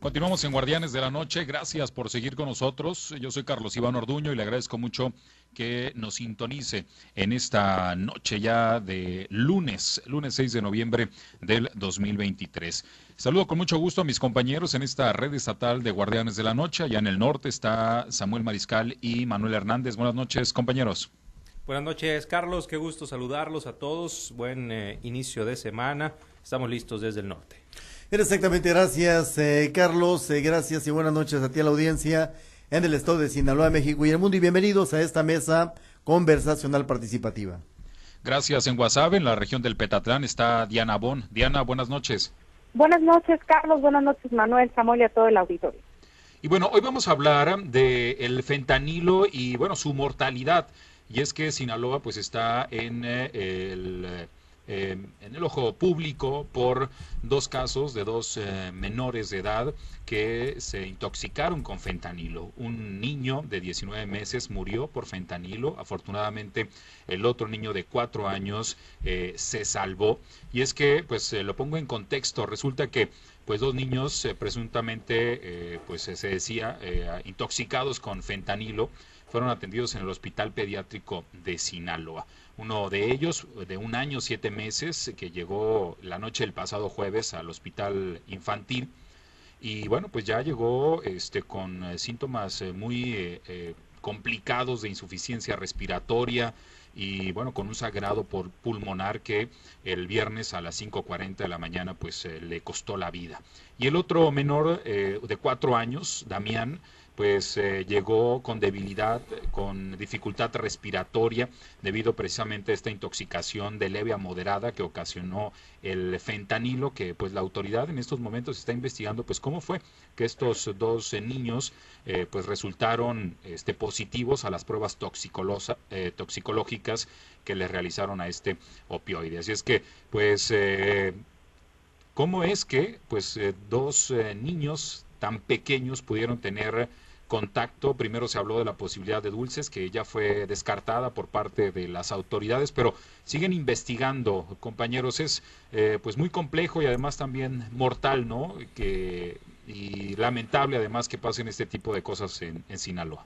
Continuamos en Guardianes de la Noche. Gracias por seguir con nosotros. Yo soy Carlos Iván Orduño y le agradezco mucho que nos sintonice en esta noche ya de lunes, lunes 6 de noviembre del 2023. Saludo con mucho gusto a mis compañeros en esta red estatal de Guardianes de la Noche. Allá en el norte está Samuel Mariscal y Manuel Hernández. Buenas noches, compañeros. Buenas noches, Carlos. Qué gusto saludarlos a todos. Buen eh, inicio de semana. Estamos listos desde el norte. Exactamente, gracias eh, Carlos, eh, gracias y buenas noches a ti a la audiencia en el estado de Sinaloa, México y el mundo y bienvenidos a esta mesa conversacional participativa. Gracias en Guasave, en la región del Petatlán, está Diana Bon. Diana, buenas noches. Buenas noches, Carlos, buenas noches, Manuel, Samuel y a todo el auditorio. Y bueno, hoy vamos a hablar del el fentanilo y bueno, su mortalidad. Y es que Sinaloa pues está en eh, el eh, en el ojo público por dos casos de dos eh, menores de edad que se intoxicaron con fentanilo. Un niño de 19 meses murió por fentanilo. Afortunadamente, el otro niño de 4 años eh, se salvó. Y es que, pues, lo pongo en contexto. Resulta que pues dos niños presuntamente, pues se decía, intoxicados con fentanilo, fueron atendidos en el Hospital Pediátrico de Sinaloa. Uno de ellos, de un año, siete meses, que llegó la noche del pasado jueves al hospital infantil. Y bueno, pues ya llegó este, con eh, síntomas eh, muy eh, complicados de insuficiencia respiratoria y bueno, con un sagrado por pulmonar que el viernes a las 5.40 de la mañana pues le costó la vida. Y el otro menor de cuatro años, Damián, pues eh, llegó con debilidad, con dificultad respiratoria, debido precisamente a esta intoxicación de leve a moderada que ocasionó el fentanilo, que pues la autoridad en estos momentos está investigando pues cómo fue que estos dos eh, niños eh, pues resultaron este, positivos a las pruebas toxicológicas que le realizaron a este opioide. Así es que pues cómo es que pues dos niños tan pequeños pudieron tener contacto. Primero se habló de la posibilidad de dulces, que ya fue descartada por parte de las autoridades, pero siguen investigando, compañeros. Es eh, pues muy complejo y además también mortal, ¿no? Que, y lamentable además que pasen este tipo de cosas en, Sinaloa.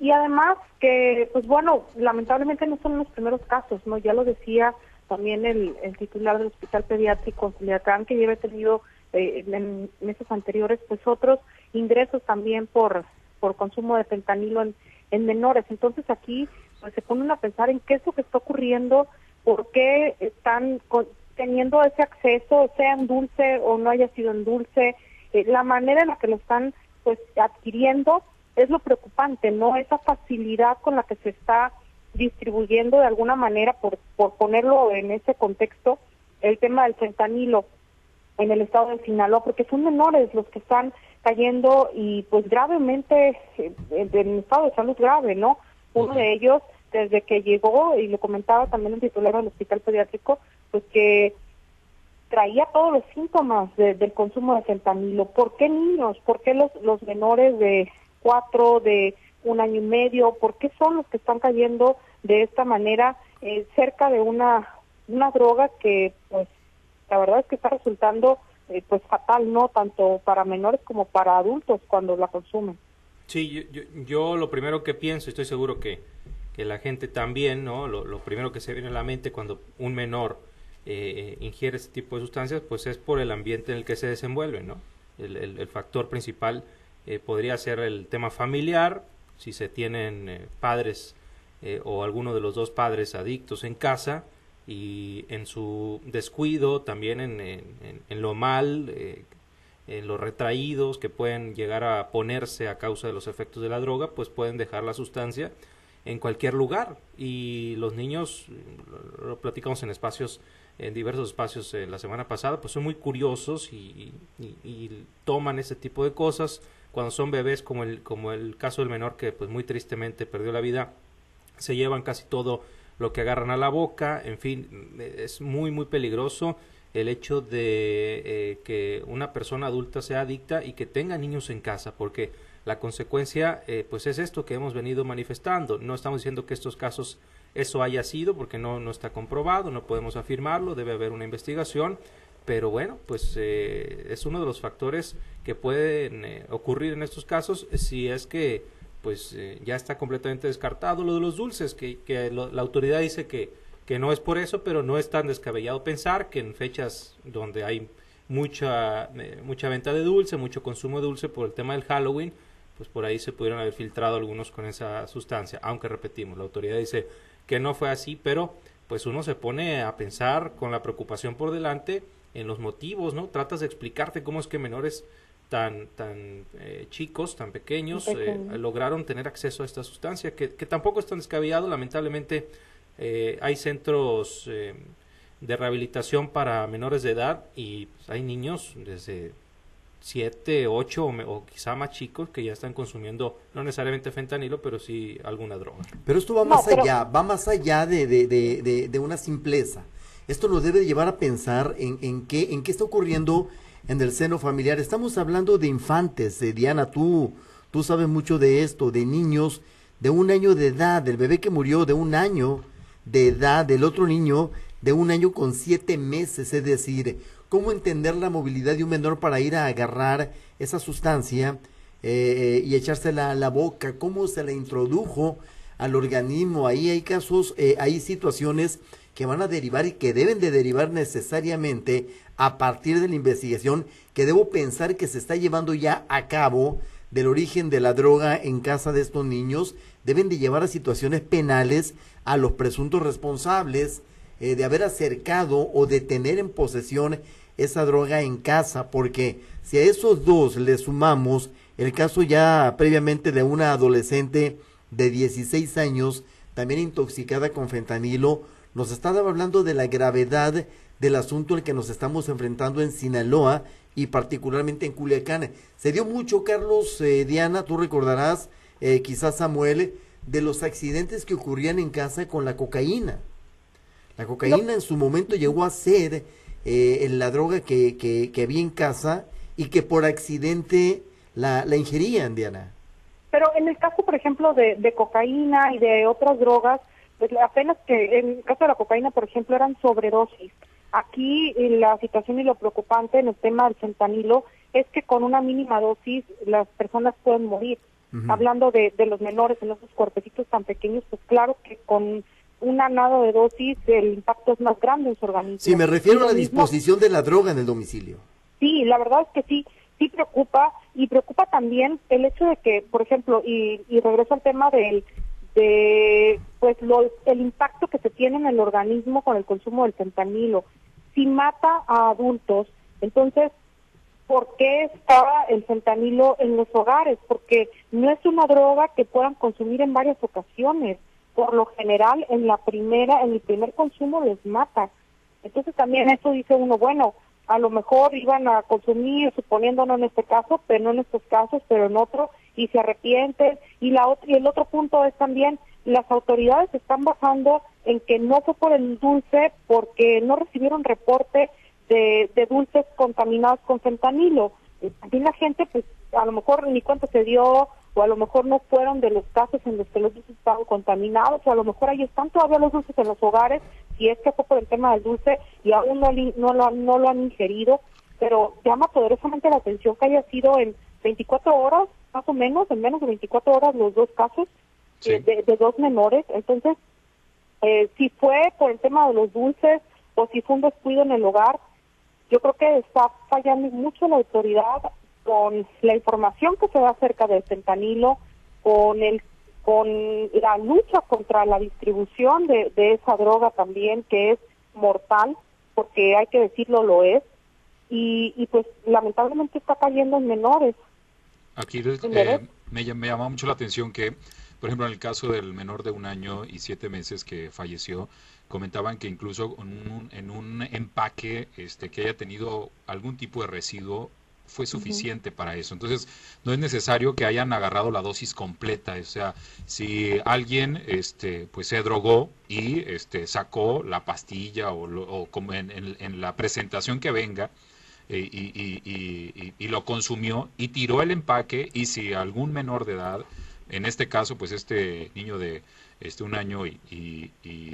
Y además que, pues bueno, lamentablemente no son los primeros casos, ¿no? Ya lo decía también el, titular del Hospital Pediátrico, Culiacán, que ya tenido eh, en meses anteriores, pues otros ingresos también por, por consumo de fentanilo en, en menores. Entonces aquí pues, se ponen a pensar en qué es lo que está ocurriendo, por qué están teniendo ese acceso, sea en dulce o no haya sido en dulce, eh, la manera en la que lo están pues adquiriendo es lo preocupante, ¿no? Esa facilidad con la que se está distribuyendo de alguna manera, por, por ponerlo en ese contexto, el tema del fentanilo en el estado de Sinaloa, porque son menores los que están cayendo y pues gravemente eh, en estado de salud grave, ¿no? Uno de ellos, desde que llegó, y lo comentaba también el titular del hospital pediátrico, pues que traía todos los síntomas del consumo de fentanilo. ¿Por qué niños? ¿Por qué los, los menores de cuatro, de un año y medio? ¿Por qué son los que están cayendo de esta manera eh, cerca de una, una droga que, pues, la verdad es que está resultando eh, pues fatal, ¿no? Tanto para menores como para adultos cuando la consumen. Sí, yo, yo, lo primero que pienso, estoy seguro que, que la gente también, ¿no? Lo, primero que se viene a la mente cuando un menor eh, ingiere este tipo de sustancias, pues es por el ambiente en el que se desenvuelve, ¿no? El, el, factor principal eh, podría ser el tema familiar, si se tienen padres o alguno de los dos padres adictos en casa, y en su descuido, también en, en, lo mal, eh, en los retraídos que pueden llegar a ponerse a causa de los efectos de la droga, pues pueden dejar la sustancia en cualquier lugar. Y los niños, lo, platicamos en espacios, en diversos espacios eh, la semana pasada, pues son muy curiosos y, y, toman ese tipo de cosas. Cuando son bebés, como el, como el caso del menor que pues muy tristemente perdió la vida, se llevan casi todo lo que agarran a la boca, en fin, es muy, muy peligroso el hecho de eh, que una persona adulta sea adicta y que tenga niños en casa, porque la consecuencia eh, pues es esto que hemos venido manifestando. No estamos diciendo que estos casos eso haya sido, porque no, no está comprobado, no podemos afirmarlo, debe haber una investigación, pero bueno, pues eh, es uno de los factores que pueden eh, ocurrir en estos casos si es que pues eh, ya está completamente descartado lo de los dulces, que, que la autoridad dice que, que no es por eso, pero no es tan descabellado pensar que en fechas donde hay mucha, mucha venta de dulce, mucho consumo de dulce por el tema del Halloween, pues por ahí se pudieron haber filtrado algunos con esa sustancia, aunque repetimos, la autoridad dice que no fue así, pero pues uno se pone a pensar con la preocupación por delante en los motivos, ¿no? Tratas de explicarte cómo es que menores tan, tan eh, chicos, tan pequeños, eh, lograron tener acceso a esta sustancia, que, que tampoco es tan descabellado, lamentablemente eh, hay centros de rehabilitación para menores de edad y pues, hay niños desde 7, 8 o, quizá más chicos que ya están consumiendo no necesariamente fentanilo, pero sí alguna droga. Pero esto va más allá, va más allá de, de, de, de, una simpleza. Esto nos debe llevar a pensar en, en, qué, en qué está ocurriendo en el seno familiar. Estamos hablando de infantes, de Diana, tú, tú sabes mucho de esto, de niños de un año de edad, del bebé que murió de un año de edad, del otro niño de un año con siete meses, es decir, cómo entender la movilidad de un menor para ir a agarrar esa sustancia eh, y echársela a la boca, cómo se la introdujo al organismo. Ahí hay casos, eh, hay situaciones que van a derivar y que deben de derivar necesariamente a partir de la investigación que debo pensar que se está llevando ya a cabo del origen de la droga en casa de estos niños, deben de llevar a situaciones penales a los presuntos responsables eh, de haber acercado o de tener en posesión esa droga en casa, porque si a esos dos le sumamos el caso ya previamente de una adolescente de 16 años, también intoxicada con fentanilo, nos estaba hablando de la gravedad del asunto al que nos estamos enfrentando en Sinaloa y particularmente en Culiacán. Se dio mucho, Carlos, eh, Diana, tú recordarás, eh, quizás Samuel, de los accidentes que ocurrían en casa con la cocaína. La cocaína en su momento llegó a ser eh, la droga que, que, había en casa y que por accidente la, la ingerían, Diana. Pero en el caso, por ejemplo, de, de cocaína y de otras drogas, pues apenas que en el caso de la cocaína, por ejemplo, eran sobredosis. Aquí eh, la situación y lo preocupante en el tema del fentanilo es que con una mínima dosis las personas pueden morir. Hablando de, de los menores en esos cuerpecitos tan pequeños, pues claro que con una nada de dosis, el impacto es más grande en su organismo. Sí, me refiero a la disposición de la droga en el domicilio. Sí, la verdad es que sí, sí preocupa y preocupa también el hecho de que, por ejemplo, y, y regreso al tema del de pues lo, el impacto que se tiene en el organismo con el consumo del fentanilo. Si mata a adultos, entonces ¿por qué está el fentanilo en los hogares? Porque no es una droga que puedan consumir en varias ocasiones por lo general en la primera, en el primer consumo les mata. Entonces también eso dice uno, bueno, a lo mejor iban a consumir, suponiéndonos en este caso, pero no en estos casos, pero en otro, y se arrepienten. Y, la y el otro punto es también, las autoridades están basando en que no fue por el dulce, porque no recibieron reporte de, de dulces contaminados con fentanilo. Y la gente, pues, a lo mejor ni cuenta se dio, o a lo mejor no fueron de los casos en los que los dulces estaban contaminados, o a lo mejor ahí están todavía los dulces en los hogares, y es que fue por el tema del dulce y aún no, no, lo, no lo han ingerido, pero llama poderosamente la atención que haya sido en 24 horas, más o menos, en menos de 24 horas los dos casos eh, de, dos menores, entonces, eh, si fue por el tema de los dulces o si fue un descuido en el hogar, yo creo que está fallando mucho la autoridad con la información que se da acerca del fentanilo, con el con la lucha contra la distribución de, esa droga también, que es mortal, porque hay que decirlo, lo es, y, y pues lamentablemente está cayendo en menores. Aquí eh, me, me llama mucho la atención que, por ejemplo, en el caso del menor de un año y siete meses que falleció, comentaban que incluso en un, en un empaque este, que haya tenido algún tipo de residuo fue suficiente para eso. Entonces, no es necesario que hayan agarrado la dosis completa. O sea, si alguien este, pues se drogó y este, sacó la pastilla o, como en, la presentación que venga, eh, y, y, lo consumió y tiró el empaque y si algún menor de edad, en este caso pues este niño de este un año y,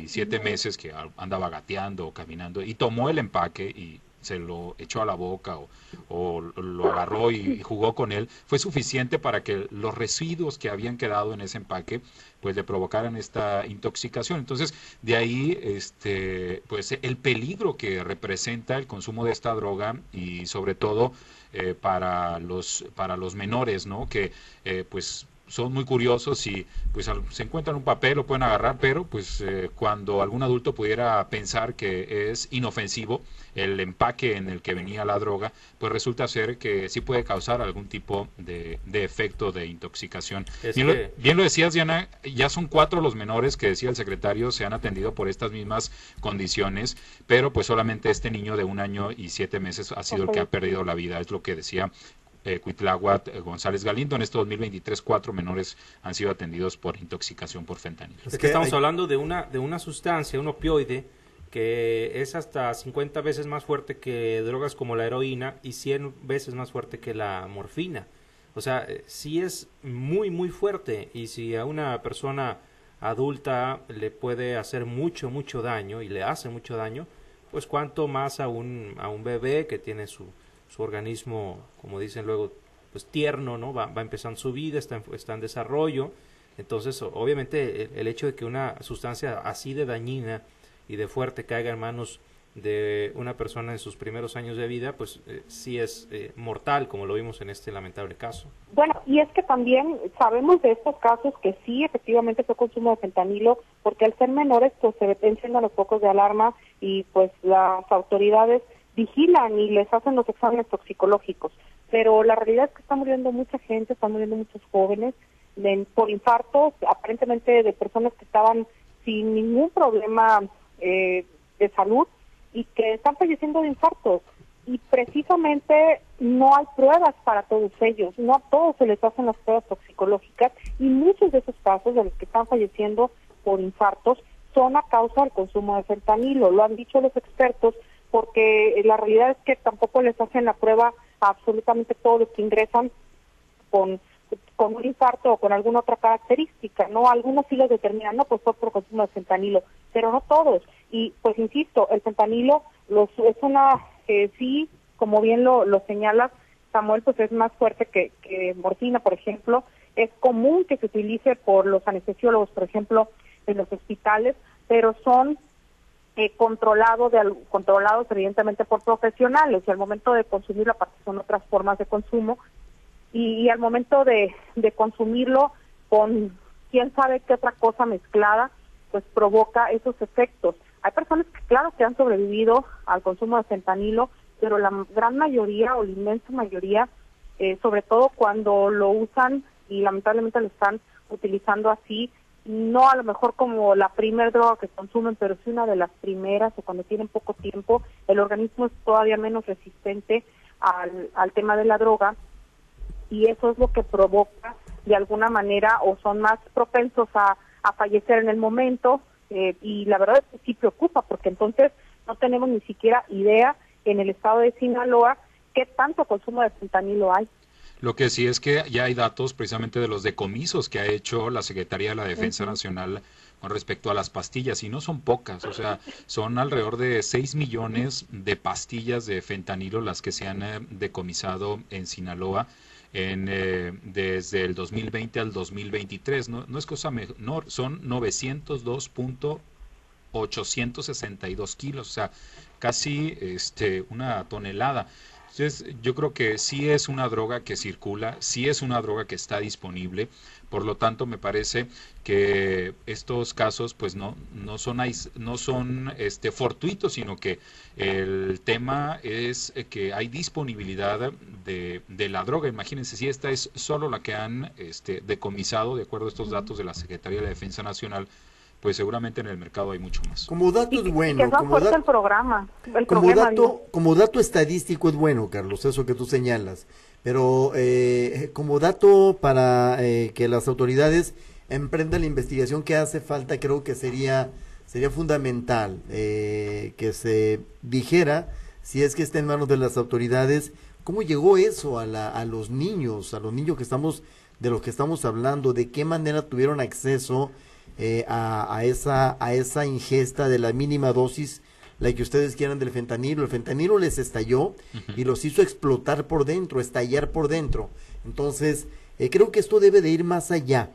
siete meses que andaba gateando o caminando y tomó el empaque y se lo echó a la boca o, lo agarró y, jugó con él, fue suficiente para que los residuos que habían quedado en ese empaque pues le provocaran esta intoxicación. Entonces, de ahí este pues el peligro que representa el consumo de esta droga y sobre todo eh, para los para los menores, ¿no? Que eh, pues son muy curiosos y pues se encuentran un papel lo pueden agarrar, pero pues eh, cuando algún adulto pudiera pensar que es inofensivo el empaque en el que venía la droga, pues resulta ser que sí puede causar algún tipo de, efecto de intoxicación. Bien, lo, bien, lo, decías, Diana, ya son cuatro los menores que decía el secretario se han atendido por estas mismas condiciones, pero pues solamente este niño de un año y siete meses ha sido el que ha perdido la vida, es lo que decía eh, eh, González Galindo. En este 2023, cuatro menores han sido atendidos por intoxicación por fentanilo. Es que estamos hablando de una, de una sustancia, un opioide, que es hasta 50 veces más fuerte que drogas como la heroína y 100 veces más fuerte que la morfina. O sea, eh, sí es muy, muy fuerte y si a una persona adulta le puede hacer mucho, mucho daño y le hace mucho daño, pues cuánto más a un, a un bebé que tiene su, su organismo, como dicen luego, pues tierno, ¿no? Va, va empezando su vida, está en, está en desarrollo. Entonces, obviamente, el, hecho de que una sustancia así de dañina y de fuerte caiga en manos de una persona en sus primeros años de vida, pues eh, sí es eh, mortal, como lo vimos en este lamentable caso. Bueno, y es que también sabemos de estos casos que sí, efectivamente fue consumo de fentanilo, porque al ser menores, pues se encienden los focos de alarma y pues las autoridades vigilan y les hacen los exámenes toxicológicos. Pero la realidad es que está muriendo mucha gente, están muriendo muchos jóvenes por infartos, aparentemente de personas que estaban sin ningún problema eh, de salud y que están falleciendo de infartos. Y precisamente no hay pruebas para todos ellos, no a todos se les hacen las pruebas toxicológicas y muchos de esos casos de los que están falleciendo por infartos son a causa del consumo de fentanilo. Lo han dicho los expertos, porque la realidad es que tampoco les hacen la prueba a absolutamente todos los que ingresan con, con un infarto o con alguna otra característica, ¿no? Algunos sí los determinan, no, pues fue por consumo de fentanilo, pero no todos. Y pues insisto, el fentanilo los, es una, eh, sí, como bien lo, lo señalas, Samuel, pues es más fuerte que, que morfina, por ejemplo. Es común que se utilice por los anestesiólogos, por ejemplo, en los hospitales, pero son eh, controlado de, controlados evidentemente por profesionales y al momento de consumir aparte son otras formas de consumo y, al momento de, de, consumirlo con quién sabe qué otra cosa mezclada pues provoca esos efectos. Hay personas que claro que han sobrevivido al consumo de fentanilo pero la gran mayoría o la inmensa mayoría eh, sobre todo cuando lo usan y lamentablemente lo están utilizando así no a lo mejor como la primera droga que consumen, pero sí una de las primeras o cuando tienen poco tiempo, el organismo es todavía menos resistente al, al tema de la droga y eso es lo que provoca de alguna manera o son más propensos a, a fallecer en el momento eh, y la verdad es que sí preocupa porque entonces no tenemos ni siquiera idea en el estado de Sinaloa qué tanto consumo de fentanilo hay. Lo que sí es que ya hay datos precisamente de los decomisos que ha hecho la Secretaría de la Defensa Nacional con respecto a las pastillas, y no son pocas, o sea, son alrededor de 6 millones de pastillas de fentanilo las que se han eh, decomisado en Sinaloa. En, eh, desde el 2020 al 2023. No, no es cosa menor, son 902.862 kilos, o sea, casi este, una tonelada. Entonces, yo creo que sí es una droga que circula, sí es una droga que está disponible, por lo tanto me parece que estos casos pues no no son no son este fortuitos, sino que el tema es que hay disponibilidad de, de la droga. Imagínense si esta es solo la que han este, decomisado de acuerdo a estos datos de la Secretaría de la Defensa Nacional pues seguramente en el mercado hay mucho más. Como dato es bueno. como, el programa, como, dato, como dato estadístico es bueno, Carlos, eso que tú señalas. Pero eh, como dato para eh, que las autoridades emprendan la investigación que hace falta, creo que sería, sería fundamental eh, que se dijera, si es que está en manos de las autoridades, cómo llegó eso a, la, a los niños, a los niños que estamos, de los que estamos hablando, de qué manera tuvieron acceso eh, a, esa, a esa ingesta de la mínima dosis la que ustedes quieran del fentanilo. El fentanilo les estalló y los hizo explotar por dentro, estallar por dentro. Entonces, eh, creo que esto debe de ir más allá,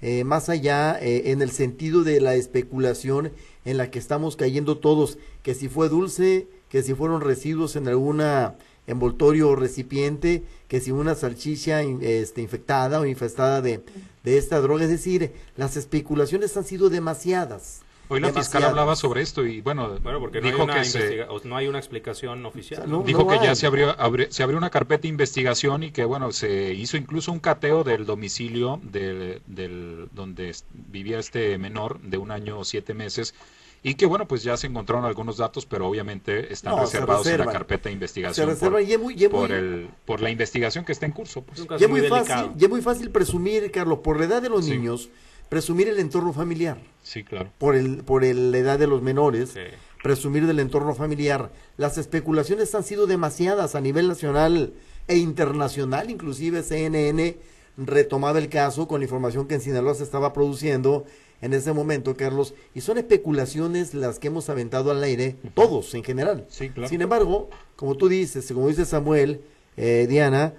eh, más allá eh, en el sentido de la especulación en la que estamos cayendo todos, que si fue dulce, que si fueron residuos en alguna envoltorio o recipiente, que si una salchicha este, infectada o infestada de, de esta droga. Es decir, las especulaciones han sido demasiadas. Hoy la fiscal hablaba sobre esto y bueno, bueno porque no dijo que no hay una explicación oficial. dijo que ya se abrió, se abrió una carpeta de investigación y que bueno, se hizo incluso un cateo del domicilio del, del donde vivía este menor de un año o siete meses y que bueno, pues ya se encontraron algunos datos, pero obviamente están reservados en la carpeta de investigación por, por, el, por la investigación que está en curso. Pues. Y, es muy fácil, y es muy fácil presumir, Carlos, por la edad de los niños, presumir el entorno familiar. Sí, claro. Por, el, por la edad de los menores, presumir del entorno familiar. Las especulaciones han sido demasiadas a nivel nacional e internacional, inclusive CNN retomaba el caso con la información que en Sinaloa se estaba produciendo en ese momento, Carlos, y son especulaciones las que hemos aventado al aire, todos en general. Sin embargo, como tú dices, como dice Samuel, eh, Diana,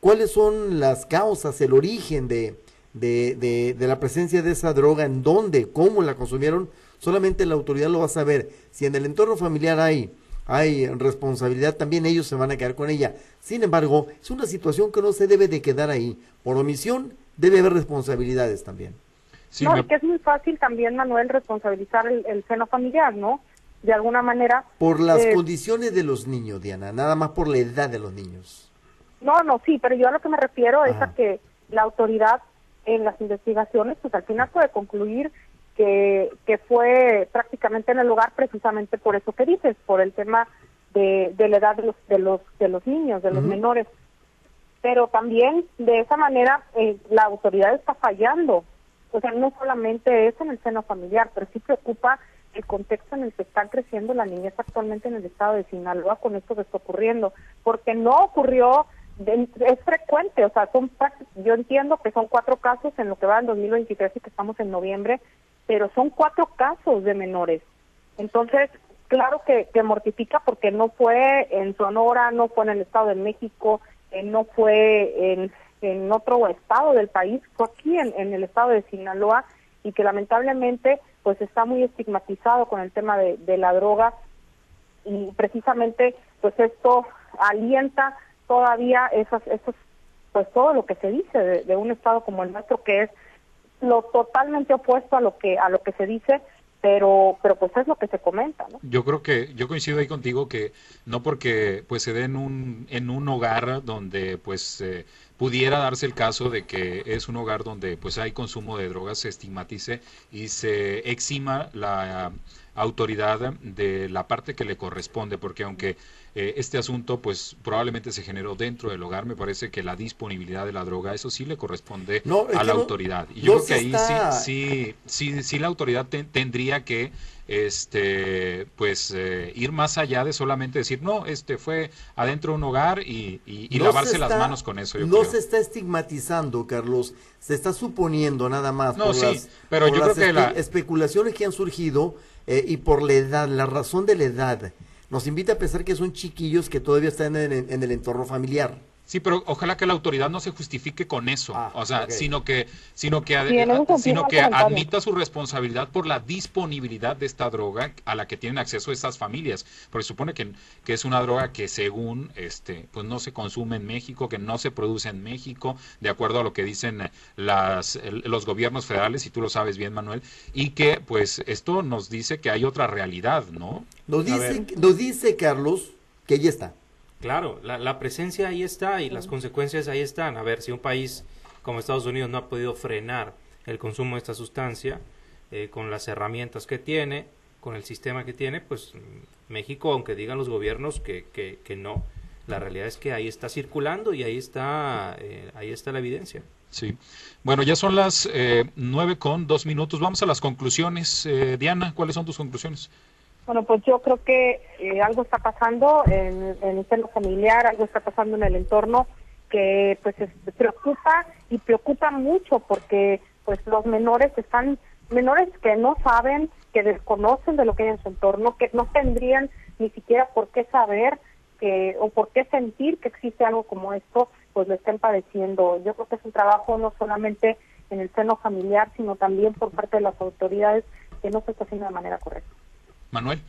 ¿cuáles son las causas, el origen de, de, de, la presencia de esa droga, en dónde, cómo la consumieron? Solamente la autoridad lo va a saber. Si en el entorno familiar hay hay responsabilidad, también ellos se van a quedar con ella. Sin embargo, es una situación que no se debe de quedar ahí. Por omisión debe haber responsabilidades también no, y que es muy fácil también, Manuel, responsabilizar el, seno familiar, ¿no? De alguna manera. Por las eh, condiciones de los niños, Diana, nada más por la edad de los niños. No, no, sí, pero yo a lo que me refiero es a que la autoridad en las investigaciones, pues al final puede concluir que, que fue prácticamente en el lugar precisamente por eso que dices, por el tema de, de la edad de los, de los, de los niños, de los menores. Pero también de esa manera eh, la autoridad está fallando o sea, no solamente es en el seno familiar, pero sí preocupa el contexto en el que está creciendo la niñez actualmente en el estado de Sinaloa con esto que está ocurriendo, porque no ocurrió, es frecuente, o sea, son yo entiendo que son cuatro casos en lo que va en 2023 y que estamos en noviembre, pero son cuatro casos de menores. Entonces, claro que, que mortifica porque no fue en Sonora, no fue en el Estado de México, eh, no fue en en otro estado del país, fue aquí en, el estado de Sinaloa y que lamentablemente pues está muy estigmatizado con el tema de, la droga y precisamente pues esto alienta todavía esas, esos, pues todo lo que se dice de, de, un estado como el nuestro que es lo totalmente opuesto a lo que a lo que se dice pero pero pues es lo que se comenta ¿no? yo creo que yo coincido ahí contigo que no porque pues se dé en un en un hogar donde pues eh, pudiera darse el caso de que es un hogar donde pues hay consumo de drogas, se estigmatice y se exima la autoridad de la parte que le corresponde, porque aunque eh, este asunto pues probablemente se generó dentro del hogar, me parece que la disponibilidad de la droga, eso sí le corresponde a la autoridad. Y yo creo que ahí sí, sí, sí, la autoridad tendría que este pues eh, ir más allá de solamente decir no este fue adentro de un hogar y, lavarse las manos con eso no se está estigmatizando Carlos. Se está suponiendo nada más no sí pero yo creo que la... especulaciones que han surgido eh, y por la edad la razón de la edad nos invita a pensar que son chiquillos que todavía están en el entorno familiar Sí, pero ojalá que la autoridad no se justifique con eso, ah, o sea, sino que, sino que, sino que admita su responsabilidad por la disponibilidad de esta droga a la que tienen acceso estas familias, porque supone que, que es una droga que según, este, pues no se consume en México, que no se produce en México, de acuerdo a lo que dicen las, los gobiernos federales, y tú lo sabes bien, Manuel, y que, pues, esto nos dice que hay otra realidad, ¿no? Nos dice, nos dice Carlos que ya está Claro, la, presencia ahí está y las consecuencias ahí están. A ver, si un país como Estados Unidos no ha podido frenar el consumo de esta sustancia eh, con las herramientas que tiene, con el sistema que tiene, pues mm, México, aunque digan los gobiernos que, que, no, la realidad es que ahí está circulando y ahí está, eh, ahí está la evidencia. Sí. Bueno, ya son las eh, nueve con dos minutos. Vamos a las conclusiones. Diana, ¿cuáles son tus conclusiones? Bueno, pues yo creo que eh, algo está pasando en, el seno familiar, algo está pasando en el entorno que pues preocupa y preocupa mucho porque pues los menores están menores que no saben, que desconocen de lo que hay en su entorno, que no tendrían ni siquiera por qué saber que o por qué sentir que existe algo como esto, pues lo estén padeciendo. Yo creo que es un trabajo no solamente en el seno familiar, sino también por parte de las autoridades que no se está haciendo de manera correcta. Manuel.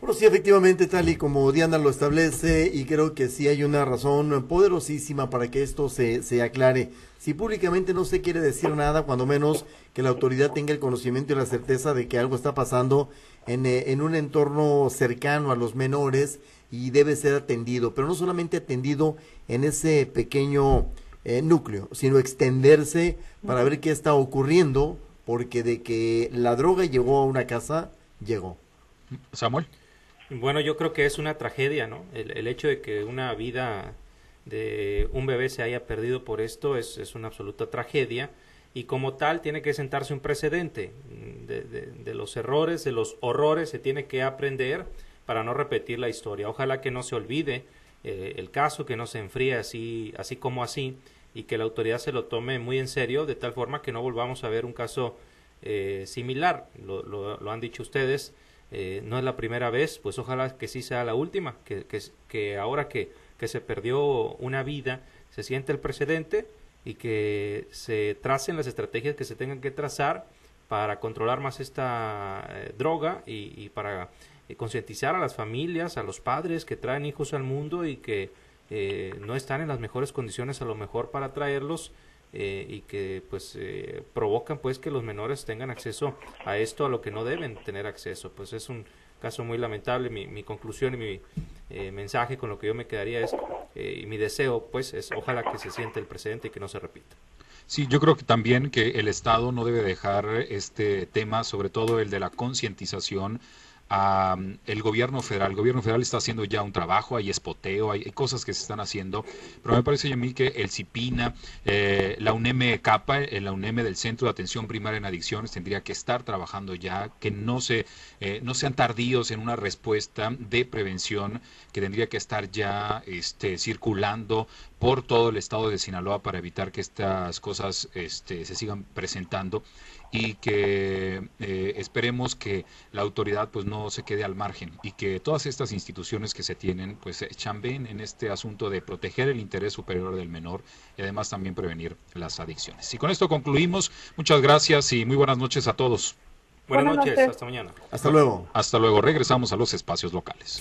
Bueno, sí, efectivamente, tal y como Diana lo establece, y creo que sí hay una razón poderosísima para que esto se, se aclare. Si públicamente no se quiere decir nada, cuando menos que la autoridad tenga el conocimiento y la certeza de que algo está pasando en, eh, en un entorno cercano a los menores y debe ser atendido, pero no solamente atendido en ese pequeño eh, núcleo, sino extenderse para ver qué está ocurriendo, porque de que la droga llegó a una casa, llegó. Samuel. Bueno, yo creo que es una tragedia, ¿no? El, el, hecho de que una vida de un bebé se haya perdido por esto es, es una absoluta tragedia y como tal tiene que sentarse un precedente de, de, los errores, de los horrores, se tiene que aprender para no repetir la historia. Ojalá que no se olvide eh, el caso, que no se enfríe así, así como así y que la autoridad se lo tome muy en serio de tal forma que no volvamos a ver un caso eh, similar. Lo, lo han dicho ustedes eh, no es la primera vez, pues ojalá que sí sea la última, que, que, ahora que, que, se perdió una vida, se siente el precedente y que se tracen las estrategias que se tengan que trazar para controlar más esta eh, droga y, y para eh, concientizar a las familias, a los padres que traen hijos al mundo y que eh, no están en las mejores condiciones a lo mejor para traerlos eh, y que pues eh, provocan pues que los menores tengan acceso a esto a lo que no deben tener acceso. Pues es un caso muy lamentable. Mi, mi conclusión y mi eh, mensaje con lo que yo me quedaría es y mi deseo pues es ojalá que se siente el precedente y que no se repita. Sí, yo creo que también que el Estado no debe dejar este tema, sobre todo el de la concientización, um, el gobierno federal. El gobierno federal está haciendo ya un trabajo, hay espoteo, hay, cosas que se están haciendo, pero me parece a mí que el CIPINA, eh, la UNEM CAPA, eh, la UNEM del Centro de Atención Primaria en Adicciones, tendría que estar trabajando ya, que no, se, eh, no sean tardíos en una respuesta de prevención, que tendría que estar ya este, circulando por todo el estado de Sinaloa para evitar que estas cosas este, se sigan presentando y que eh, esperemos que la autoridad pues no se quede al margen y que todas estas instituciones que se tienen pues chambeen en este asunto de proteger el interés superior del menor y además también prevenir las adicciones. Y con esto concluimos. Muchas gracias y muy buenas noches a todos. Buenas, buenas noches. noches, hasta mañana. Hasta luego. Hasta luego, regresamos a los espacios locales.